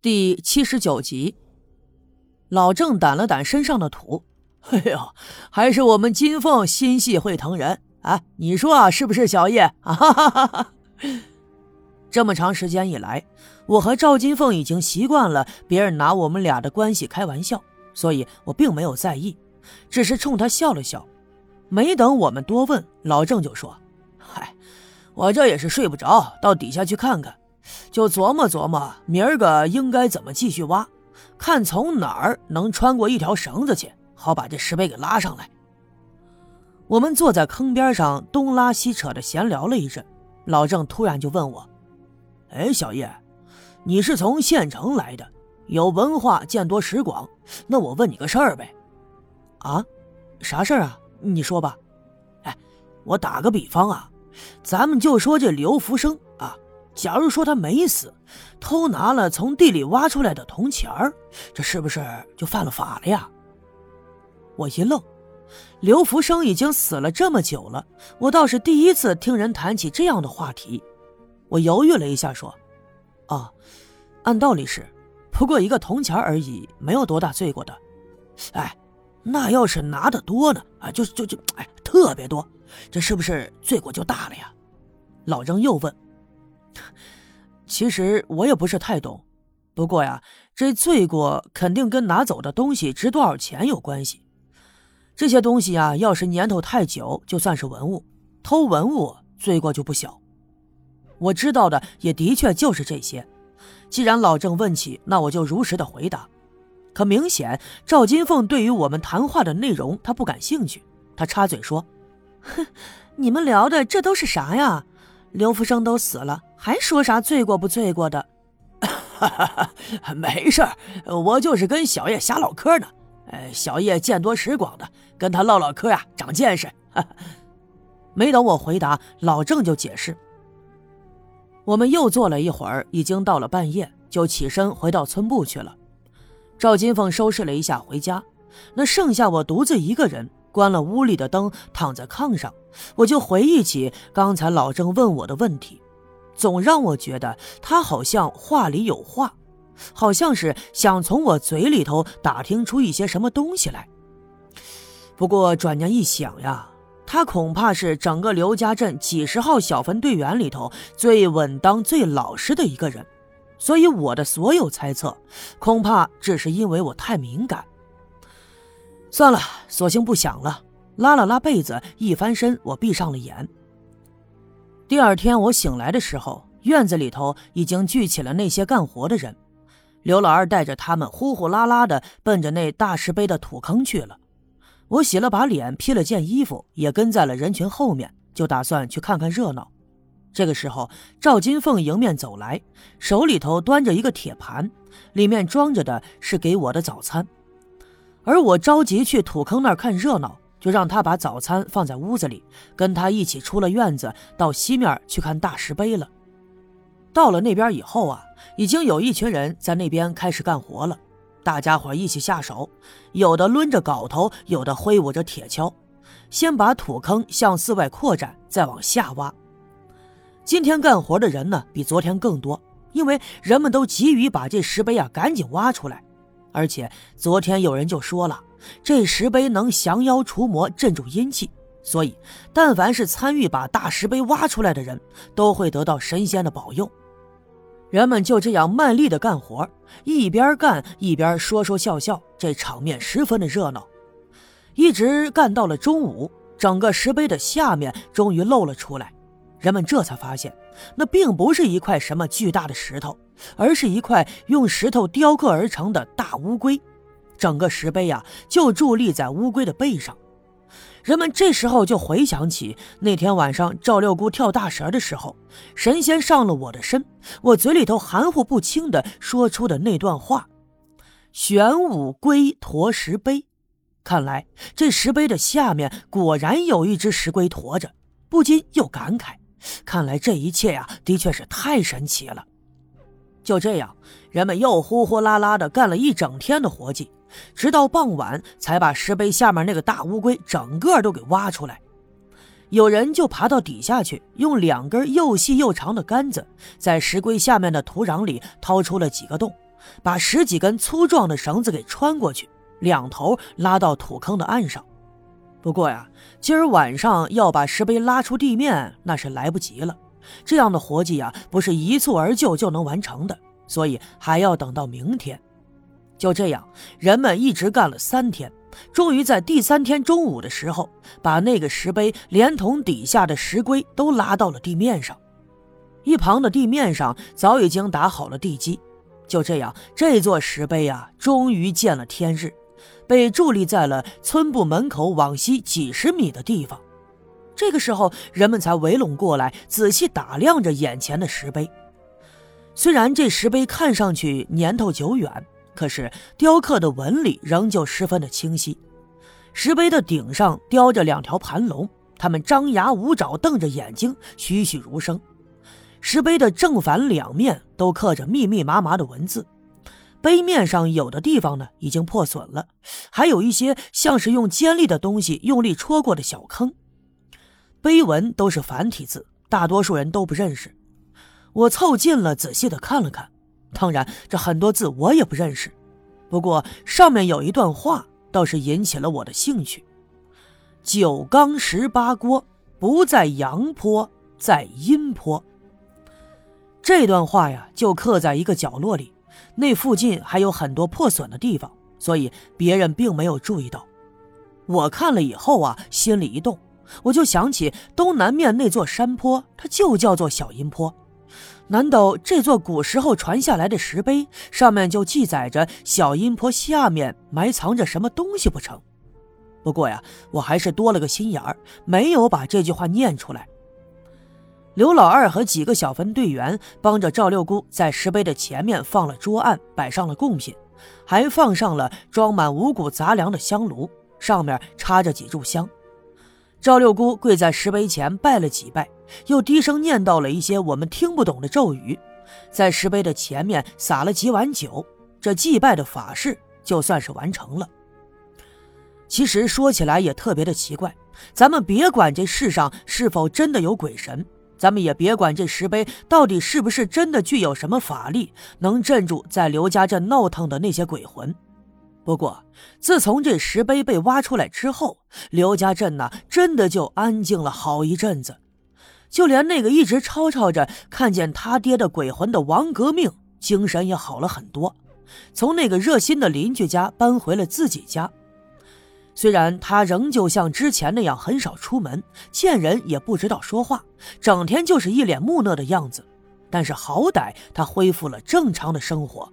第七十九集，老郑掸了掸身上的土，哎呦，还是我们金凤心细会疼人啊！你说啊，是不是小叶？啊哈哈哈哈！这么长时间以来，我和赵金凤已经习惯了别人拿我们俩的关系开玩笑，所以我并没有在意，只是冲他笑了笑。没等我们多问，老郑就说：“嗨，我这也是睡不着，到底下去看看。”就琢磨琢磨，明儿个应该怎么继续挖，看从哪儿能穿过一条绳子去，好把这石碑给拉上来。我们坐在坑边上东拉西扯的闲聊了一阵，老郑突然就问我：“哎，小叶，你是从县城来的，有文化，见多识广，那我问你个事儿呗。”“啊，啥事儿啊？你说吧。”“哎，我打个比方啊，咱们就说这刘福生啊。”假如说他没死，偷拿了从地里挖出来的铜钱儿，这是不是就犯了法了呀？我一愣，刘福生已经死了这么久了，我倒是第一次听人谈起这样的话题。我犹豫了一下，说：“啊，按道理是，不过一个铜钱而已，没有多大罪过的。哎，那要是拿的多呢？啊，就就就哎，特别多，这是不是罪过就大了呀？”老张又问。其实我也不是太懂，不过呀，这罪过肯定跟拿走的东西值多少钱有关系。这些东西呀，要是年头太久，就算是文物，偷文物罪过就不小。我知道的也的确就是这些。既然老郑问起，那我就如实的回答。可明显赵金凤对于我们谈话的内容，他不感兴趣。他插嘴说：“ 哼，你们聊的这都是啥呀？”刘福生都死了，还说啥罪过不罪过的？哈哈哈，没事儿，我就是跟小叶瞎唠嗑呢。呃，小叶见多识广的，跟他唠唠嗑呀，长见识。没等我回答，老郑就解释。我们又坐了一会儿，已经到了半夜，就起身回到村部去了。赵金凤收拾了一下回家，那剩下我独自一个人。关了屋里的灯，躺在炕上，我就回忆起刚才老郑问我的问题，总让我觉得他好像话里有话，好像是想从我嘴里头打听出一些什么东西来。不过转念一想呀，他恐怕是整个刘家镇几十号小分队员里头最稳当、最老实的一个人，所以我的所有猜测，恐怕只是因为我太敏感。算了，索性不想了。拉了拉被子，一翻身，我闭上了眼。第二天我醒来的时候，院子里头已经聚起了那些干活的人。刘老二带着他们呼呼啦啦的奔着那大石碑的土坑去了。我洗了把脸，披了件衣服，也跟在了人群后面，就打算去看看热闹。这个时候，赵金凤迎面走来，手里头端着一个铁盘，里面装着的是给我的早餐。而我着急去土坑那儿看热闹，就让他把早餐放在屋子里，跟他一起出了院子，到西面去看大石碑了。到了那边以后啊，已经有一群人在那边开始干活了，大家伙一起下手，有的抡着镐头，有的挥舞着铁锹，先把土坑向四外扩展，再往下挖。今天干活的人呢，比昨天更多，因为人们都急于把这石碑啊赶紧挖出来。而且昨天有人就说了，这石碑能降妖除魔、镇住阴气，所以但凡是参与把大石碑挖出来的人，都会得到神仙的保佑。人们就这样卖力的干活，一边干一边说说笑笑，这场面十分的热闹。一直干到了中午，整个石碑的下面终于露了出来，人们这才发现，那并不是一块什么巨大的石头。而是一块用石头雕刻而成的大乌龟，整个石碑呀就伫立在乌龟的背上。人们这时候就回想起那天晚上赵六姑跳大神的时候，神仙上了我的身，我嘴里头含糊不清的说出的那段话：“玄武龟驮石碑。”看来这石碑的下面果然有一只石龟驮着，不禁又感慨：看来这一切呀，的确是太神奇了。就这样，人们又呼呼啦啦的干了一整天的活计，直到傍晚才把石碑下面那个大乌龟整个都给挖出来。有人就爬到底下去，用两根又细又长的杆子，在石龟下面的土壤里掏出了几个洞，把十几根粗壮的绳子给穿过去，两头拉到土坑的岸上。不过呀，今儿晚上要把石碑拉出地面，那是来不及了。这样的活计呀，不是一蹴而就就能完成的，所以还要等到明天。就这样，人们一直干了三天，终于在第三天中午的时候，把那个石碑连同底下的石龟都拉到了地面上。一旁的地面上早已经打好了地基。就这样，这座石碑啊，终于见了天日，被伫立在了村部门口往西几十米的地方。这个时候，人们才围拢过来，仔细打量着眼前的石碑。虽然这石碑看上去年头久远，可是雕刻的纹理仍旧十分的清晰。石碑的顶上雕着两条盘龙，它们张牙舞爪，瞪着眼睛，栩栩如生。石碑的正反两面都刻着密密麻麻的文字，碑面上有的地方呢已经破损了，还有一些像是用尖利的东西用力戳过的小坑。碑文都是繁体字，大多数人都不认识。我凑近了仔细的看了看，当然这很多字我也不认识，不过上面有一段话倒是引起了我的兴趣：“九缸十八锅，不在阳坡，在阴坡。”这段话呀，就刻在一个角落里，那附近还有很多破损的地方，所以别人并没有注意到。我看了以后啊，心里一动，我就想起东南面那座山坡，它就叫做小阴坡。难道这座古时候传下来的石碑上面就记载着小阴坡下面埋藏着什么东西不成？不过呀，我还是多了个心眼儿，没有把这句话念出来。刘老二和几个小分队员帮着赵六姑在石碑的前面放了桌案，摆上了贡品，还放上了装满五谷杂粮的香炉，上面插着几炷香。赵六姑跪在石碑前拜了几拜，又低声念叨了一些我们听不懂的咒语，在石碑的前面撒了几碗酒，这祭拜的法事就算是完成了。其实说起来也特别的奇怪，咱们别管这世上是否真的有鬼神。咱们也别管这石碑到底是不是真的具有什么法力，能镇住在刘家镇闹腾的那些鬼魂。不过，自从这石碑被挖出来之后，刘家镇呐，真的就安静了好一阵子。就连那个一直吵吵着看见他爹的鬼魂的王革命，精神也好了很多，从那个热心的邻居家搬回了自己家。虽然他仍旧像之前那样很少出门，见人也不知道说话，整天就是一脸木讷的样子，但是好歹他恢复了正常的生活。